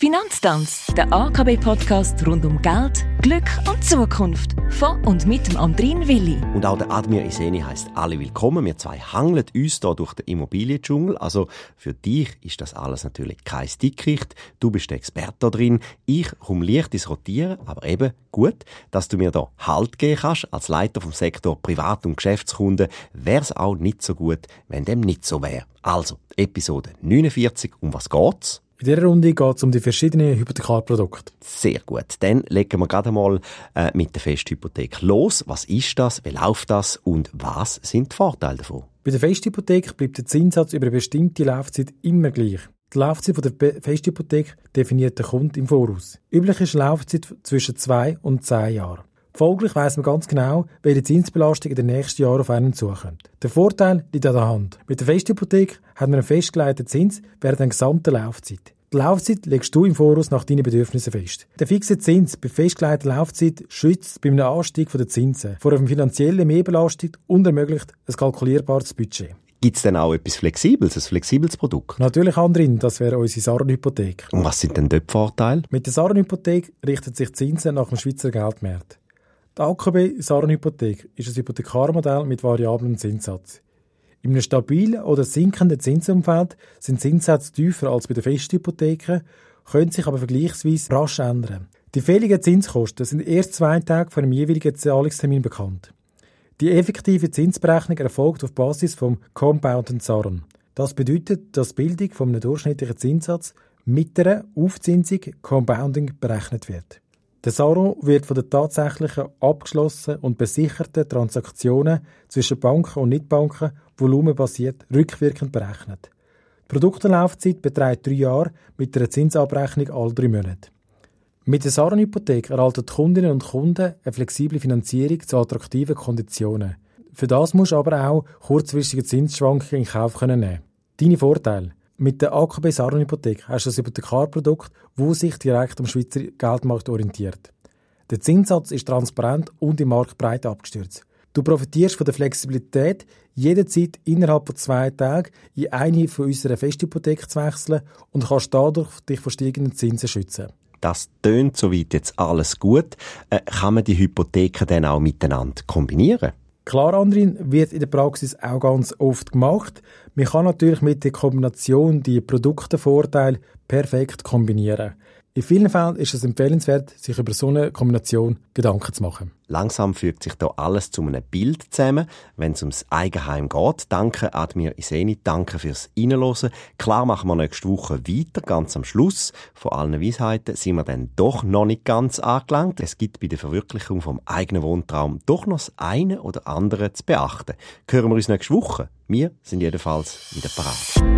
Finanztanz, der AKB-Podcast rund um Geld, Glück und Zukunft. Von und mit dem Andrin Willi. Und auch der Admir Iseni heißt alle willkommen. Wir zwei hangeln uns hier durch den Immobiliendschungel. Also für dich ist das alles natürlich kein Dickicht. Du bist der Experte drin. Ich komme leicht ins Rotieren, aber eben gut, dass du mir da Halt geben kannst. Als Leiter vom Sektor Privat- und Geschäftskunden wäre es auch nicht so gut, wenn dem nicht so wäre. Also, Episode 49. Um was geht's? In dieser Runde geht es um die verschiedenen Hypothekarprodukte. Sehr gut. Dann legen wir gerade mal äh, mit der Festhypothek los. Was ist das? Wie läuft das? Und was sind die Vorteile davon? Bei der Festhypothek bleibt der Zinssatz über eine bestimmte Laufzeit immer gleich. Die Laufzeit der Festhypothek definiert der Kunde im Voraus. Üblich ist eine Laufzeit zwischen zwei und zehn Jahren. Folglich weiss man ganz genau, welche Zinsbelastung in den nächsten Jahren auf einen zukommt. Der Vorteil liegt an der Hand. Mit der Festhypothek hat man einen festgelegten Zins während der gesamten Laufzeit. Die Laufzeit legst du im Voraus nach deinen Bedürfnissen fest. Der fixe Zins bei festgelegter Laufzeit schützt bei einem Anstieg der Zinsen vor einer finanziellen Mehrbelastung und ermöglicht ein kalkulierbares Budget. Gibt es denn auch etwas Flexibles, ein flexibles Produkt? Natürlich, Andrin, das wäre unsere Sarenhypothek. Und was sind denn dort die Vorteile? Mit der Sarenhypothek richtet sich Zinsen nach dem Schweizer Geldmarkt. Die AKB Sarenhypothek ist ein Hypothekarmodell mit variablem Zinssatz. In einem stabilen oder sinkenden Zinsumfeld sind Zinssätze tiefer als bei den Festhypotheken, können sich aber vergleichsweise rasch ändern. Die fälligen Zinskosten sind erst zwei Tage vor dem jeweiligen Zahlungstermin bekannt. Die effektive Zinsberechnung erfolgt auf Basis vom Compounded Saren. Das bedeutet, dass die Bildung von einem durchschnittlichen Zinssatz mit einer Aufzinsung Compounding berechnet wird. Der Saro wird von den tatsächlichen abgeschlossenen und besicherten Transaktionen zwischen Banken und Nichtbanken volumenbasiert rückwirkend berechnet. Die Produktenlaufzeit beträgt drei Jahre mit einer Zinsabrechnung alle drei Monate. Mit der Sarenhypothek erhalten die Kundinnen und Kunden eine flexible Finanzierung zu attraktiven Konditionen. Für das musst du aber auch kurzfristige Zinsschwankungen in Kauf nehmen. Deine Vorteile. Mit der AKB Sarenhypothek hast du ein Hypothekarprodukt, das sich direkt am Schweizer Geldmarkt orientiert. Der Zinssatz ist transparent und im Markt breit abgestürzt. Du profitierst von der Flexibilität, jederzeit innerhalb von zwei Tagen in eine von unseren Festhypotheken zu wechseln und kannst dadurch dich vor steigenden Zinsen schützen. Das tönt soweit jetzt alles gut. Äh, kann man die Hypotheken dann auch miteinander kombinieren? Klar, Andrin, wird in der Praxis auch ganz oft gemacht. Man kann natürlich mit der Kombination die Produktevorteile perfekt kombinieren. In vielen Fällen ist es empfehlenswert, sich über so eine Kombination Gedanken zu machen. Langsam fügt sich da alles zu einem Bild zusammen, wenn es ums Eigenheim geht. Danke, Admir Iseni, danke fürs Reinhören. Klar machen wir nächste Woche weiter, ganz am Schluss. Von allen Weisheiten sind wir dann doch noch nicht ganz angelangt. Es gibt bei der Verwirklichung vom eigenen Wohntraum doch noch das eine oder andere zu beachten. Hören wir uns nächste Woche. Wir sind jedenfalls wieder parat.